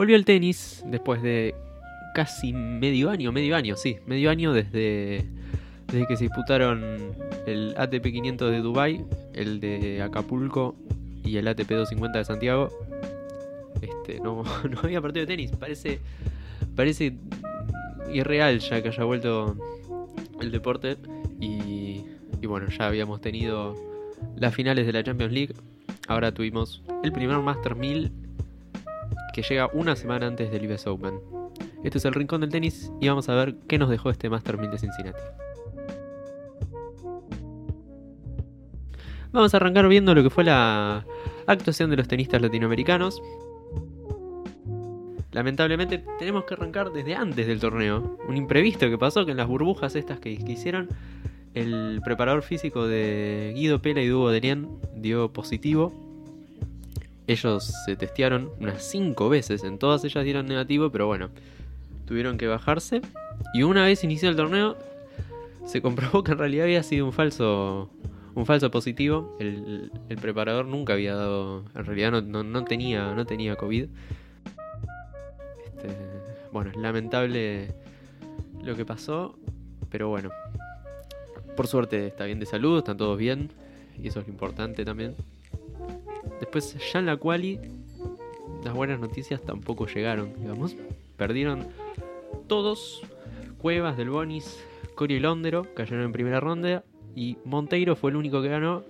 Volvió el tenis después de casi medio año, medio año, sí, medio año desde, desde que se disputaron el ATP 500 de Dubai, el de Acapulco y el ATP 250 de Santiago. Este, no, no había partido de tenis, parece parece irreal ya que haya vuelto el deporte. Y, y bueno, ya habíamos tenido las finales de la Champions League, ahora tuvimos el primer Master 1000 que llega una semana antes del US Open. Este es el rincón del tenis y vamos a ver qué nos dejó este Master 1000 de Cincinnati. Vamos a arrancar viendo lo que fue la actuación de los tenistas latinoamericanos. Lamentablemente tenemos que arrancar desde antes del torneo. Un imprevisto que pasó que en las burbujas estas que, hicieron, el preparador físico de Guido Pela y Dugo Denian dio positivo. Ellos se testearon unas 5 veces, en todas ellas dieron negativo, pero bueno, tuvieron que bajarse. Y una vez inició el torneo, se comprobó que en realidad había sido un falso un falso positivo. El, preparador nunca había dado, en realidad no, tenía, no tenía COVID. Este, bueno, lamentable lo que pasó, pero bueno, por suerte está bien de salud, están todos bien, y eso es lo importante también. Después, ya en la quali, las buenas noticias tampoco llegaron, digamos. Perdieron todos, Cuevas del Bonis, Cory y Londero, cayeron en primera ronda, y Monteiro fue el único que ganó,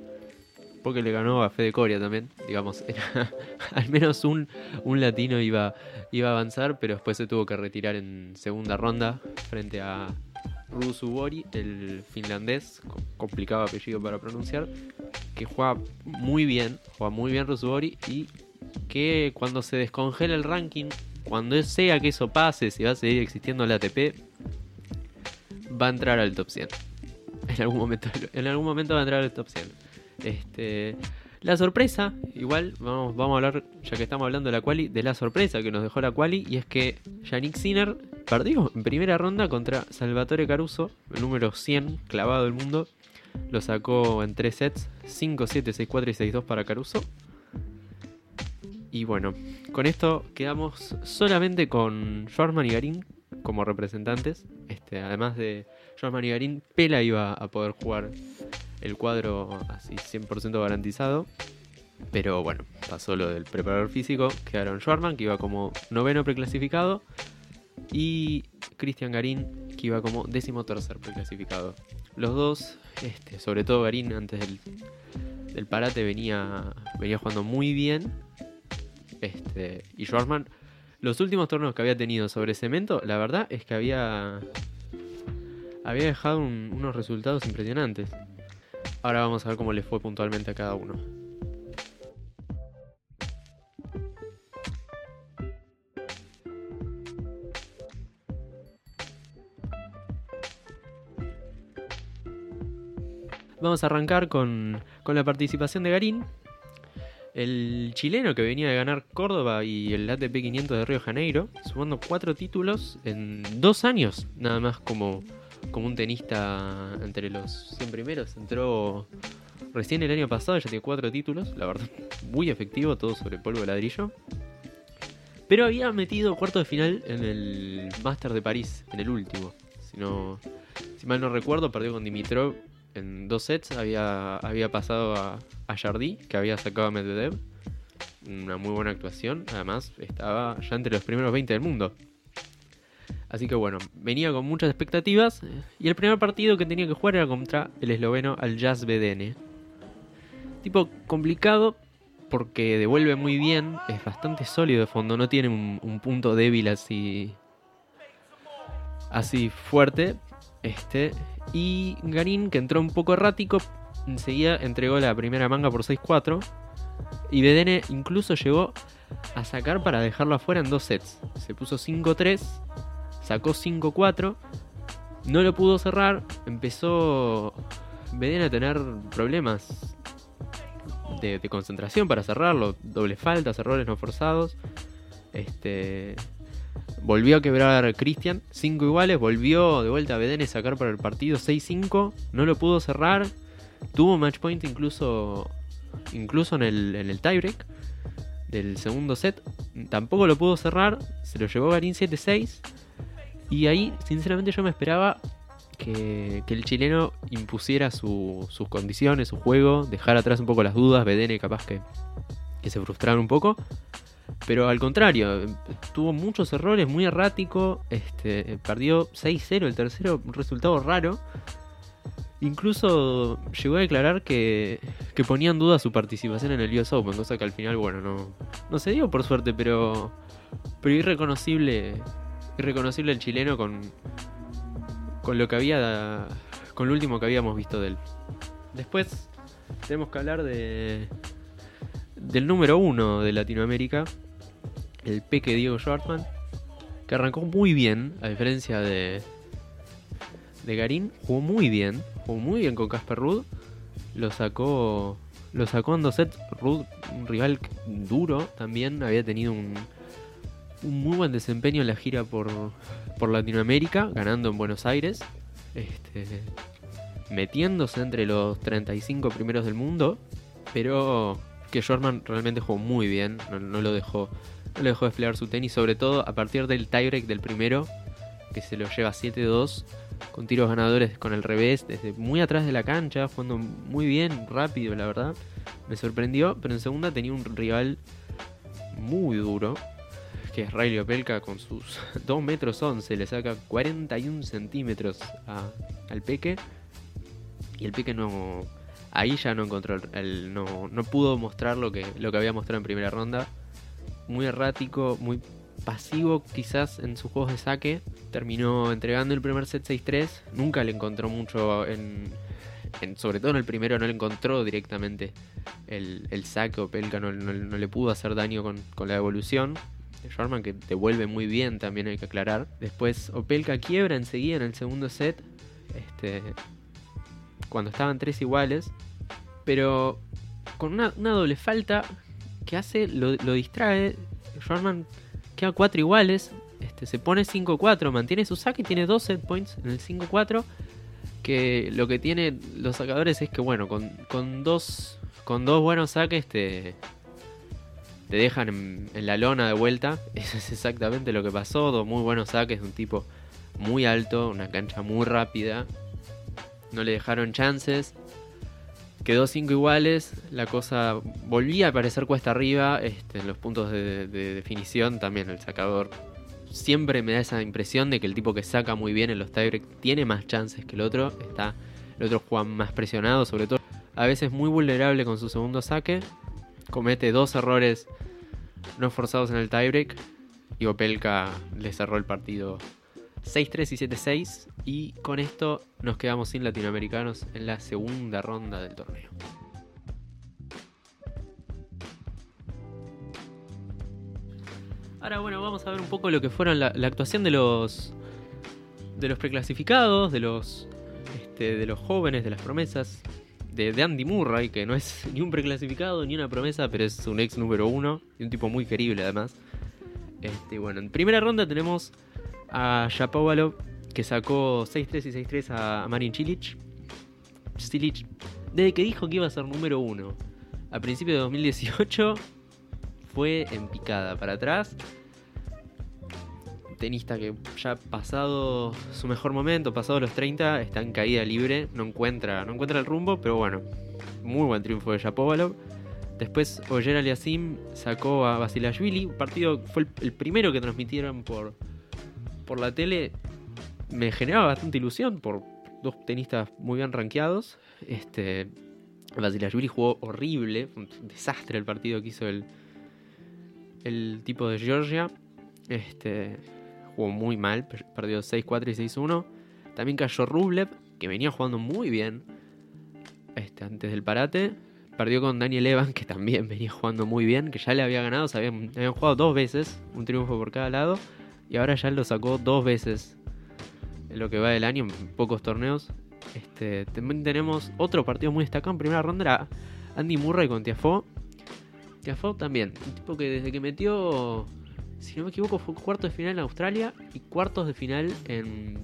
porque le ganó a Fede Coria también, digamos, al menos un, un latino iba, iba a avanzar, pero después se tuvo que retirar en segunda ronda frente a Rusubori, el finlandés, complicado apellido para pronunciar, que juega muy bien, juega muy bien Rusubori y que cuando se descongela el ranking, cuando sea que eso pase, si va a seguir existiendo la ATP, va a entrar al top 100. En algún momento, en algún momento va a entrar al top 100. Este, la sorpresa, igual, vamos, vamos a hablar, ya que estamos hablando de la quali, de la sorpresa que nos dejó la quali, y es que Yannick Sinner perdió en primera ronda contra Salvatore Caruso, el número 100 clavado del mundo. Lo sacó en 3 sets, 5, 7, 6, 4 y 6, 2 para Caruso. Y bueno, con esto quedamos solamente con Schwarzman y Garín como representantes. Este, además de Schwarzman y Garín, Pela iba a poder jugar el cuadro así 100% garantizado. Pero bueno, pasó lo del preparador físico. Quedaron Schwarman, que iba como noveno preclasificado. Y Cristian Garín, que iba como décimo tercer preclasificado. Los dos, este, sobre todo Garín, antes del, del parate, venía, venía jugando muy bien. Este, y Schwarman, los últimos torneos que había tenido sobre cemento, la verdad es que había, había dejado un- unos resultados impresionantes. Ahora vamos a ver cómo le fue puntualmente a cada uno. Vamos a arrancar con, con la participación de Garín. El chileno que venía de ganar Córdoba y el ATP 500 de Río de Janeiro, sumando cuatro títulos en dos años, nada más como, como un tenista entre los 100 primeros. Entró recién el año pasado, ya tiene cuatro títulos, la verdad, muy efectivo, todo sobre polvo de ladrillo. Pero había metido cuarto de final en el Master de París, en el último. Si, no, si mal no recuerdo, perdió con Dimitrov en dos sets. Había, había pasado a, a Jardy, que había sacado a Medvedev. Una muy buena actuación. Además, estaba ya entre los primeros 20 del mundo. Así que bueno, venía con muchas expectativas. Y el primer partido que tenía que jugar era contra el esloveno Al Jazz BDN. Tipo complicado porque devuelve muy bien, es bastante sólido de fondo, no tiene un punto débil así así fuerte. Este, y Garín, que entró un poco errático, enseguida entregó la primera manga por 6-4. Y BDN incluso llegó a sacar para dejarlo afuera en dos sets. Se puso 5-3, sacó 5-4, no lo pudo cerrar, empezó BDN a tener problemas de, concentración para cerrarlo, doble faltas, errores no forzados. Este, volvió a quebrar Christian, 5 iguales, volvió de vuelta a BDN a sacar para el partido 6-5, no lo pudo cerrar, tuvo match point incluso, incluso en el, en el tiebreak del segundo set, tampoco lo pudo cerrar, se lo llevó Garín 7-6. Y ahí, sinceramente, yo me esperaba que, que el chileno impusiera su- sus condiciones, su juego, dejar atrás un poco las dudas, BDN capaz que, que se frustraron un poco. Pero al contrario, tuvo muchos errores, muy errático, este, perdió 6-0 el tercero, un resultado raro. Incluso llegó a declarar que, que ponía en duda su participación en el US Open, cosa que al final, bueno, no, no se dio por suerte, pero, pero irreconocible, irreconocible el chileno con, con lo que había, con lo último que habíamos visto de él. Después tenemos que hablar de del número uno de Latinoamérica, el peque Diego Schwartzman, que arrancó muy bien, a diferencia de, de Garín, jugó muy bien, jugó muy bien con Casper Ruud, lo sacó, lo sacó en dos sets, Ruud, un rival duro también, había tenido un, un muy buen desempeño en la gira por, por Latinoamérica, ganando en Buenos Aires, este, metiéndose entre los 35 primeros del mundo, pero que Shortman realmente jugó muy bien, no, lo dejó no le dejó desplegar su tenis, sobre todo a partir del tiebreak del primero, que se lo lleva 7-2, con tiros ganadores con el revés, desde muy atrás de la cancha, jugando muy bien, rápido, la verdad. Me sorprendió, pero en segunda tenía un rival muy duro, que es Riley Opelka con sus 2 metros 11, le saca 41 centímetros al Peque, y el Peque no... Ahí ya no encontró, el- el- no, no pudo mostrar lo que, lo que había mostrado en primera ronda muy errático, muy pasivo quizás en sus juegos de saque. Terminó entregando el primer set 6-3. Nunca le encontró mucho en, Sobre todo en el primero no le encontró directamente el, el saque. Opelka no, no- le pudo hacer daño con, con la evolución. Sharman que devuelve muy bien también hay que aclarar. Después Opelka quiebra enseguida en el segundo set. Este, cuando estaban tres iguales. Pero con una, doble falta que hace, lo, distrae. Shortman queda 4 iguales. Este, se pone 5-4, mantiene su saque y tiene 2 set points en el 5-4. Que lo que tiene los sacadores es que, bueno, con, con dos, con dos buenos saques te, te dejan en, en la lona de vuelta. Eso es exactamente lo que pasó. Dos muy buenos saques de un tipo muy alto, una cancha muy rápida. No le dejaron chances. Quedó 5 iguales, la cosa volvía a parecer cuesta arriba, este, en los puntos de, de definición también el sacador siempre me da esa impresión de que el tipo que saca muy bien en los tiebreak tiene más chances que el otro, está, el otro juega más presionado, sobre todo a veces muy vulnerable con su segundo saque, comete dos errores no forzados en el tiebreak y Opelka le cerró el partido 6-3 y 7-6 y con esto nos quedamos sin latinoamericanos en la segunda ronda del torneo. Ahora bueno, vamos a ver un poco lo que fueron la, actuación de los de los preclasificados, de los este, de los jóvenes, de las promesas, de, de Andy Murray, que no es ni un preclasificado ni una promesa, pero es un ex número uno y un tipo muy querible además. Este, bueno, en primera ronda tenemos a Shapovalov, que sacó 6-3 y 6-3 a Marin Cilic. Cilic, desde que dijo que iba a ser número uno a principios de 2018, fue en picada para atrás. Tenista que ya pasado su mejor momento, pasado los 30, está en caída libre, no encuentra, no encuentra el rumbo, pero bueno, muy buen triunfo de Shapovalov. Después Oyer Aliasim sacó a Basilashvili, partido fue el primero que transmitieron por, por la tele. Me generaba bastante ilusión por dos tenistas muy bien rankeados. Este, Basilashvili jugó horrible, un desastre el partido que hizo el, el tipo de Georgia. Este, jugó muy mal, perdió 6-4 y 6-1. También cayó Rublev, que venía jugando muy bien este, antes del parate. Perdió con Daniel Evan, que también venía jugando muy bien, que ya le había ganado, se habían, habían jugado dos veces, un triunfo por cada lado, y ahora ya lo sacó dos veces en lo que va del año, en pocos torneos. Este, también tenemos otro partido muy destacado en primera ronda, era Andy Murray con Tiafoe. Tiafoe también, un tipo que desde que metió, si no me equivoco, fue cuartos de final en Australia y cuartos de final en,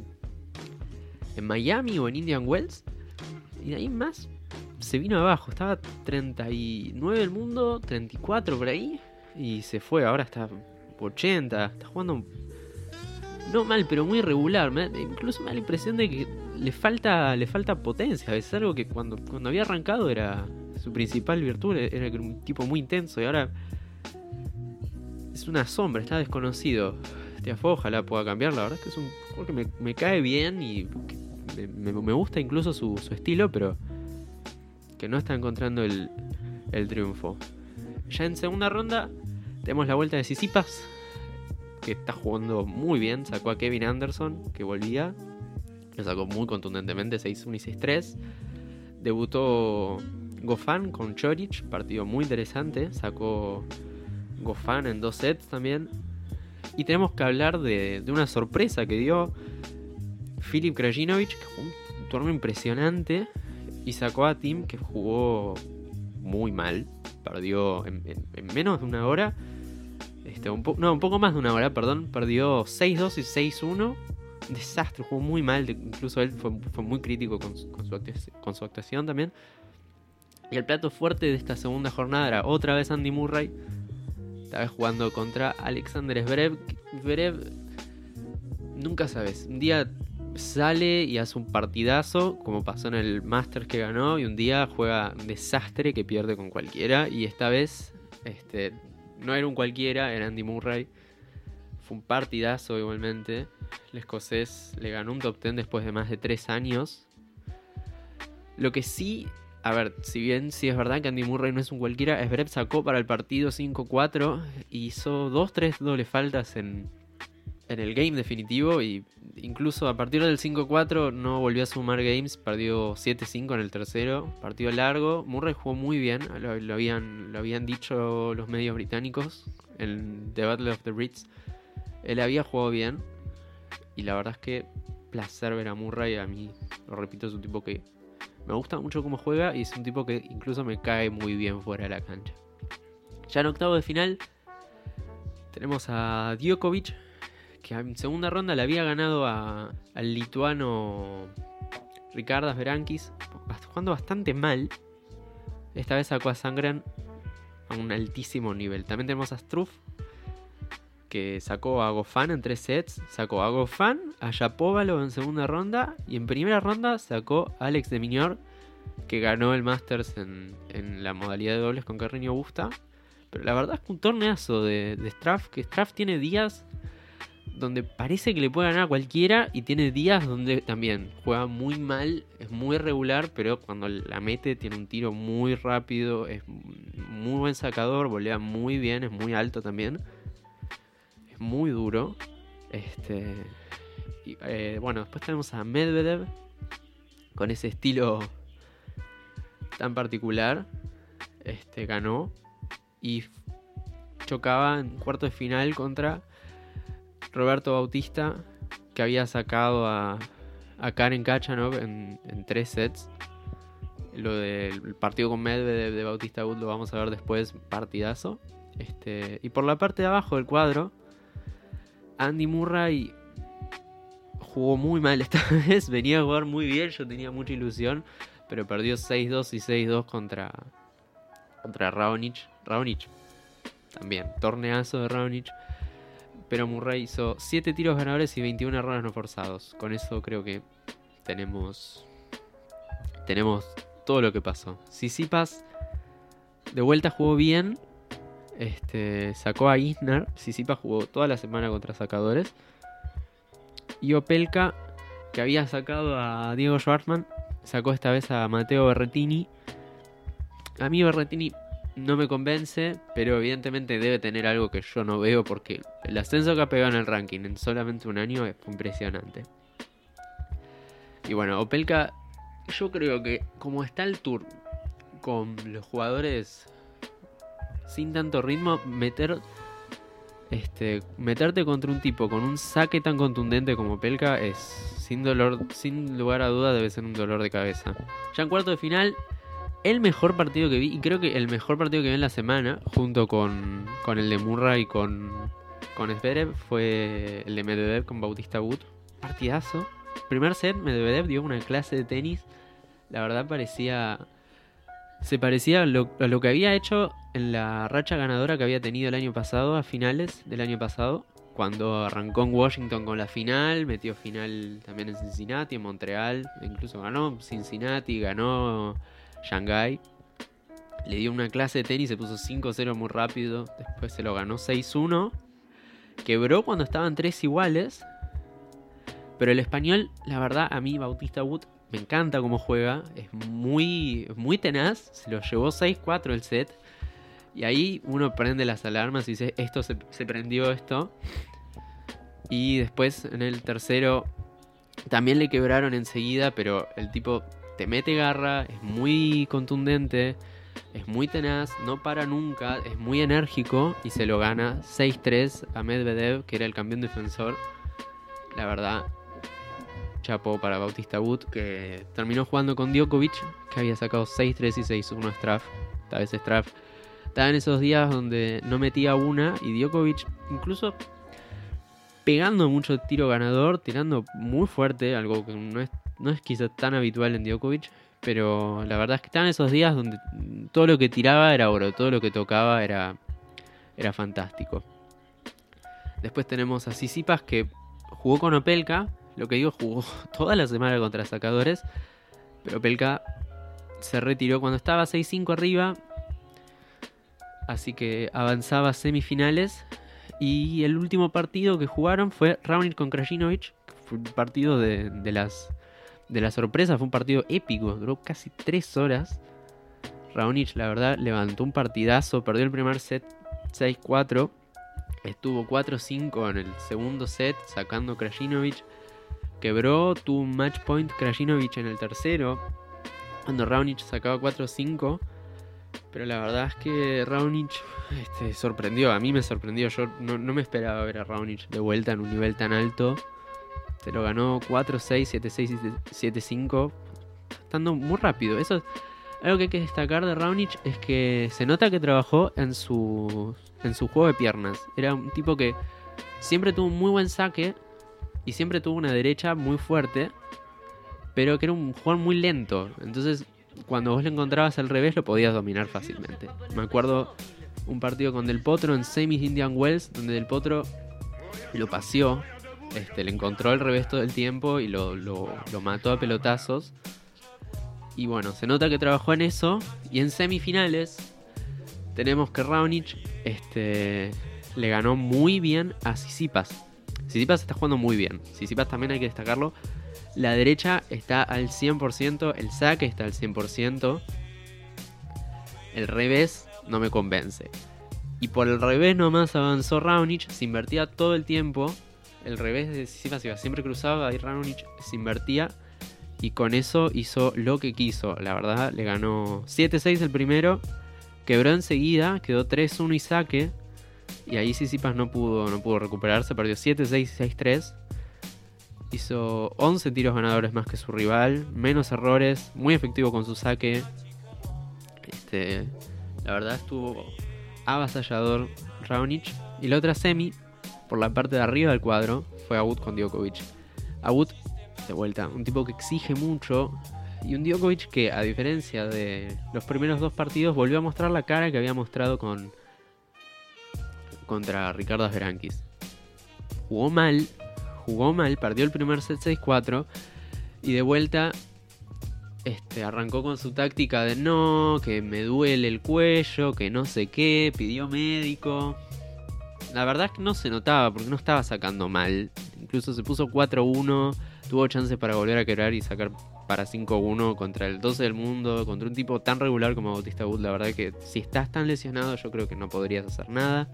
en Miami o en Indian Wells. Y de ahí más se vino abajo, estaba 39 del mundo, 34 por ahí. y se fue. Ahora está 80, está jugando no mal, pero muy regular. incluso me da la impresión de que le falta, le falta potencia. Es algo que cuando, cuando había arrancado era su principal virtud, era un tipo muy intenso y ahora es una sombra, está desconocido. Tiafo ojalá pueda cambiar, la verdad es que es un juego que me, cae bien y me, gusta incluso su, estilo, pero que no está encontrando el, el triunfo. Ya en segunda ronda tenemos la vuelta de Sisipas, que está jugando muy bien. Sacó a Kevin Anderson, que volvía. Lo sacó muy contundentemente, 6-1 y 6-3. Debutó Gofan con Chorich, partido muy interesante. Sacó Gofan en dos sets también. Y tenemos que hablar de, una sorpresa que dio Filip Krajinovic, que jugó un torneo impresionante. Y sacó a Tim, que jugó muy mal. Perdió en menos de una hora este, un no, un poco más de una hora, perdón. Perdió 6-2 y 6-1. Desastre, jugó muy mal. Incluso él fue, muy crítico con, su actuación, también. Y el plato fuerte de esta segunda jornada era otra vez Andy Murray. Esta vez jugando contra Alexander Zverev. Zverev, nunca sabes. Un día sale y hace un partidazo, como pasó en el Masters que ganó, y un día juega desastre que pierde con cualquiera. Y esta vez este, no era un cualquiera, era Andy Murray. Fue un partidazo igualmente. El escocés le ganó un top 10 después de más de 3 años. Lo que sí, a ver, si bien sí es verdad que Andy Murray no es un cualquiera, Esbrep sacó para el partido 5-4 y hizo 2-3 dobles faltas en, en el game definitivo y incluso a partir del 5-4 no volvió a sumar games, perdió 7-5 en el tercero, partido largo, Murray jugó muy bien, lo, habían, lo habían dicho los medios británicos en The Battle of the Brits, él había jugado bien y la verdad es que placer ver a Murray, a mí, lo repito, es un tipo que me gusta mucho cómo juega y es un tipo que incluso me cae muy bien fuera de la cancha. Ya en octavo de final tenemos a Djokovic que en segunda ronda le había ganado al lituano Ricardas Berankis, jugando bastante mal. Esta vez sacó a Sangran a un altísimo nivel. También tenemos a Struff, que sacó a Gofan en tres sets. Sacó a Gofan, a Yapovalo en segunda ronda. Y en primera ronda sacó a Alex de Miñor, que ganó el Masters en, la modalidad de dobles con Carreño Busta. Pero la verdad es que un torneazo de, de que Straff tiene días donde parece que le puede ganar a cualquiera y tiene días donde también juega muy mal, es muy regular, pero cuando la mete tiene un tiro muy rápido, es muy buen sacador, volea muy bien, es muy alto también. Es muy duro. Este eh, bueno, después tenemos a Medvedev con ese estilo tan particular. Este ganó y chocaba en cuarto de final contra Roberto Bautista, que había sacado a, a Karen Kachanov en, tres sets. Lo del partido con Medvedev de Bautista Wood lo vamos a ver después, partidazo. Este, y por la parte de abajo del cuadro, Andy Murray jugó muy mal esta vez. Venía a jugar muy bien, yo tenía mucha ilusión. Pero perdió 6-2 y 6-2 contra, contra Raonic. Raonic también, torneazo de Raonic pero Murray hizo 7 tiros ganadores y 21 errores no forzados. Con eso creo que tenemos tenemos todo lo que pasó. Sisipas de vuelta jugó bien. Este, sacó a Isner. Sisipas jugó toda la semana contra sacadores. Y Opelka, que había sacado a Diego Schwartzman, sacó esta vez a Mateo Berretini. A mí Berretini no me convence, pero evidentemente debe tener algo que yo no veo porque el ascenso que ha pegado en el ranking en solamente un año es impresionante. Y bueno, Opelka, yo creo que como está el tour con los jugadores sin tanto ritmo, meter este meterte contra un tipo con un saque tan contundente como Pelka es sin dolor, sin lugar a duda debe ser un dolor de cabeza. Ya en cuarto de final el mejor partido que vi, y creo que el mejor partido que vi en la semana, junto con, con el de Murray y con, con fue el de Medvedev con Bautista Wood. Partidazo. Primer set, Medvedev dio una clase de tenis. La verdad parecía se parecía a lo, a lo que había hecho en la racha ganadora que había tenido el año pasado, a finales del año pasado, cuando arrancó en Washington con la final, metió final también en Cincinnati, en Montreal, incluso ganó Cincinnati, ganó Shanghai. Le dio una clase de tenis, se puso 5-0 muy rápido, después se lo ganó 6-1. Quebró cuando estaban tres iguales. Pero el español, la verdad, a mí Bautista Wood me encanta cómo juega. Es muy, muy tenaz. Se lo llevó 6-4 el set. Y ahí uno prende las alarmas y dice, esto se, se, prendió esto. Y después en el tercero también le quebraron enseguida, pero el tipo te mete garra, es muy contundente, es muy tenaz, no para nunca, es muy enérgico y se lo gana 6-3 a Medvedev, que era el campeón defensor. La verdad, chapo para Bautista Wood, que terminó jugando con Djokovic, que había sacado 6-3 y 6-1 Straff. Esta vez Straff estaba en esos días donde no metía una y Djokovic incluso pegando mucho tiro ganador, tirando muy fuerte, algo que no es, no es quizá tan habitual en Djokovic, pero la verdad es que estaban esos días donde todo lo que tiraba era oro, todo lo que tocaba era, era fantástico. Después tenemos a Sisipas que jugó con Opelka, lo que digo, jugó toda la semana contra sacadores, pero Opelka se retiró cuando estaba 6-5 arriba, Así que avanzaba a semifinales. Y el último partido que jugaron fue Raonic con Krajinovic. Fue un partido de, las, de la sorpresa. Fue un partido épico. Duró casi 3 horas. Raonic, la verdad, levantó un partidazo. Perdió el primer set 6-4. Estuvo 4-5 en el segundo set. Sacando Krajinovic. Quebró. Tuvo un match point Krajinovic en el tercero. Cuando Raonic sacaba 4-5. Pero la verdad es que Raonic este, sorprendió, a mí me sorprendió. Yo no, no, me esperaba ver a Raonic de vuelta en un nivel tan alto. Se lo ganó 4-6, 7-6 7-5. Estando muy rápido. Eso es algo que hay que destacar de Raonic es que se nota que trabajó en su, en su juego de piernas. Era un tipo que siempre tuvo un muy buen saque y siempre tuvo una derecha muy fuerte. Pero que era un jugador muy lento. Entonces cuando vos lo encontrabas al revés lo podías dominar fácilmente. Me acuerdo un partido con Del Potro en semis Indian Wells, donde Del Potro lo paseó, este, le encontró al revés todo el tiempo y lo, lo, mató a pelotazos. Y bueno, se nota que trabajó en eso. Y en semifinales tenemos que Raonic este, le ganó muy bien a Sisipas. Sisipas está jugando muy bien. Sisipas también hay que destacarlo la derecha está al 100%, el saque está al 100%. El revés no me convence. Y por el revés nomás avanzó Raonic, se invertía todo el tiempo. El revés de Sisipas iba siempre cruzaba y Raonic se invertía. Y con eso hizo lo que quiso. La verdad, le ganó 7-6 el primero. Quebró enseguida, quedó 3-1 y saque. Y ahí Sisipas no pudo, no pudo recuperarse, perdió 7-6 6-3 hizo 11 tiros ganadores más que su rival, menos errores, muy efectivo con su saque. Este, la verdad estuvo avasallador Raonic. Y la otra semi, por la parte de arriba del cuadro, fue Abud con Djokovic. Abud, de vuelta, un tipo que exige mucho. Y un Djokovic que, a diferencia de los primeros dos partidos, volvió a mostrar la cara que había mostrado con contra Ricardo Berankis. Jugó mal, jugó mal, perdió el primer set 6-4 y de vuelta este, arrancó con su táctica de no, que me duele el cuello, que no sé qué, pidió médico. La verdad es que no se notaba porque no estaba sacando mal. Incluso se puso 4-1, tuvo chances para volver a quebrar y sacar para 5-1 contra el 12 del mundo, contra un tipo tan regular como Bautista Wood. La verdad que si estás tan lesionado yo creo que no podrías hacer nada.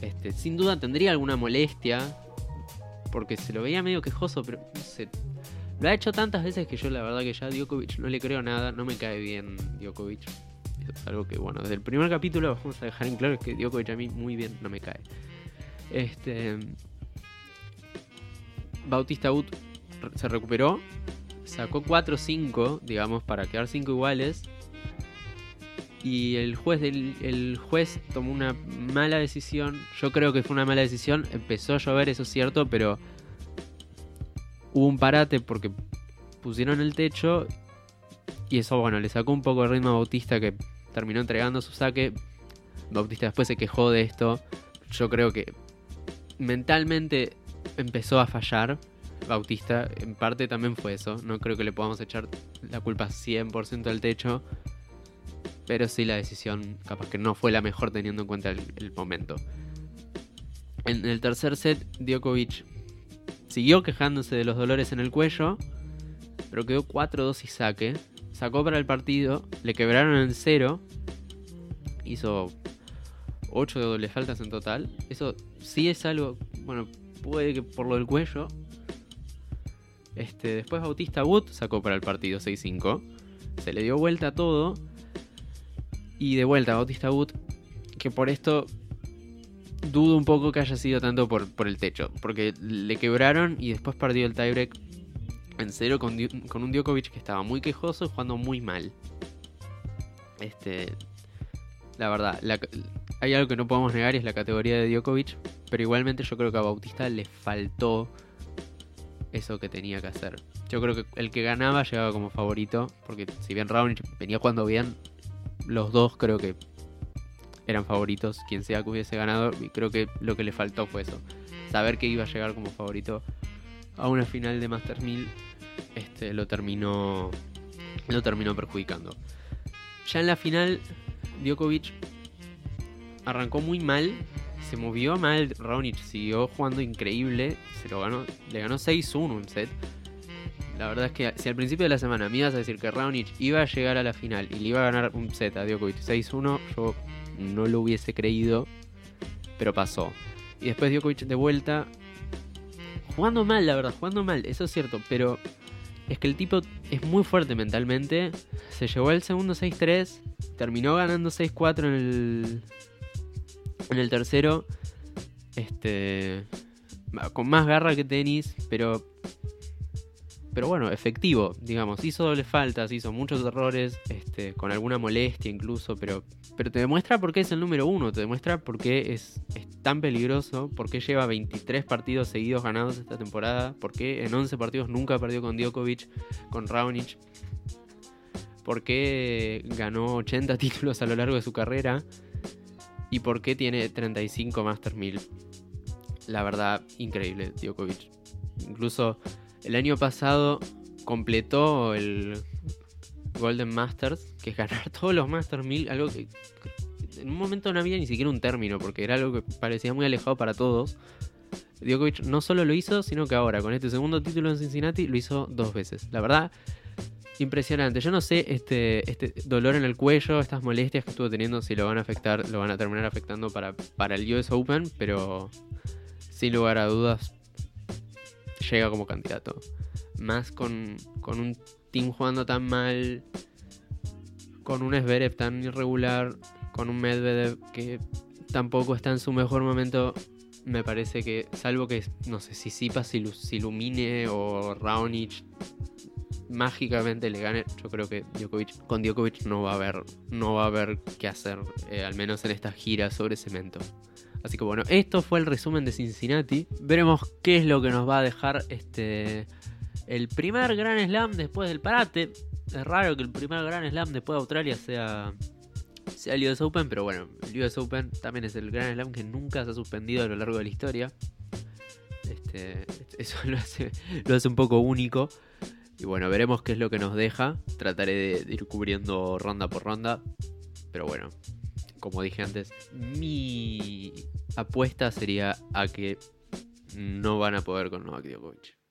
Este, sin duda tendría alguna molestia, porque se lo veía medio quejoso, pero. Lo ha hecho tantas veces que yo la verdad que ya a Djokovic no le creo nada, no me cae bien Djokovic. Algo que, bueno, desde el primer capítulo vamos a dejar en claro que Djokovic a mí muy bien no me cae. Este. Bautista Wood se recuperó, sacó 4-5, digamos, para quedar 5 iguales y el juez, el juez tomó una mala decisión. Yo creo que fue una mala decisión. Empezó a llover, eso es cierto, pero hubo un parate porque pusieron el techo Y eso, bueno, le sacó un poco de ritmo a Bautista que terminó entregando su saque. Bautista después se quejó de esto. Yo creo que mentalmente empezó a fallar. Bautista, en parte también fue eso. No creo que le podamos echar la culpa 100% al techo. Pero sí la decisión capaz que no fue la mejor teniendo en cuenta el, momento. En el tercer set, Djokovic siguió quejándose de los dolores en el cuello. Pero quedó 4-2 y saque. Sacó para el partido. Le quebraron en cero. Hizo 8 doble faltas en total. Eso sí es algo. Bueno, puede que por lo del cuello. Este, después Bautista Wood sacó para el partido 6-5. Se le dio vuelta a todo. Y de vuelta Bautista Wood. Que por esto dudo un poco que haya sido tanto por, por el techo. Porque le quebraron y después perdió el tiebreak en cero con, un Djokovic que estaba muy quejoso y jugando muy mal. Este. La verdad, hay algo que no podemos negar es la categoría de Djokovic. Pero igualmente yo creo que a Bautista le faltó eso que tenía que hacer. Yo creo que el que ganaba llegaba como favorito, porque si bien Raonic venía jugando bien, los dos creo que eran favoritos, quien sea que hubiese ganado, y creo que lo que le faltó fue eso, saber que iba a llegar como favorito a una final de Masters 1000, este, lo terminó lo terminó perjudicando. Ya en la final, Djokovic arrancó muy mal se movió mal Raonic, siguió jugando increíble, se lo ganó, le ganó 6-1 un set. La verdad es que si al principio de la semana me ibas a decir que Raonic iba a llegar a la final y le iba a ganar un set a Djokovic 6-1, yo no lo hubiese creído, pero pasó. Y después Djokovic de vuelta, jugando mal, la verdad, jugando mal, eso es cierto, pero es que el tipo es muy fuerte mentalmente. Se llevó el segundo 6-3, terminó ganando 6-4 en el, en el tercero, este, con más garra que tenis, pero, pero bueno, efectivo, digamos. Hizo doble faltas, hizo muchos errores, este, con alguna molestia incluso, pero, pero te demuestra por qué es el número uno, te demuestra por qué es, es tan peligroso, por qué lleva 23 partidos seguidos ganados esta temporada, por qué en 11 partidos nunca perdió con Djokovic, con Raonic. ¿Por qué ganó 80 títulos a lo largo de su carrera? y por qué tiene 35 Master 1000. La verdad, increíble, Djokovic. Incluso el año pasado completó el Golden Masters, que es ganar todos los Master 1000, algo que en un momento no había ni siquiera un término, porque era algo que parecía muy alejado para todos. Djokovic no solo lo hizo, sino que ahora, con este segundo título en Cincinnati, lo hizo dos veces. La verdad, impresionante. Yo no sé este, este dolor en el cuello, estas molestias que estuvo teniendo, si lo van a afectar, lo van a terminar afectando para, para el US Open, pero sin lugar a dudas llega como candidato. Más con, con un team jugando tan mal, con un Zverev tan irregular, con un Medvedev que tampoco está en su mejor momento. Me parece que, salvo que, no sé, si Sipa se ilumine o Raonic mágicamente le gane, yo creo que Djokovic, con Djokovic no va a haber, no va a haber qué hacer, eh, al menos en esta gira sobre cemento. Así que bueno, esto fue el resumen de Cincinnati. Veremos qué es lo que nos va a dejar este el primer Gran Slam después del parate. Es raro que el primer Gran Slam después de Australia sea sea el US Open, pero bueno, el US Open también es el Gran Slam que nunca se ha suspendido a lo largo de la historia. Este, eso lo hace, lo hace un poco único. Y bueno, veremos qué es lo que nos deja. Trataré de, ir cubriendo ronda por ronda. Pero bueno, como dije antes, mi apuesta sería a que no van a poder con Novak Djokovic.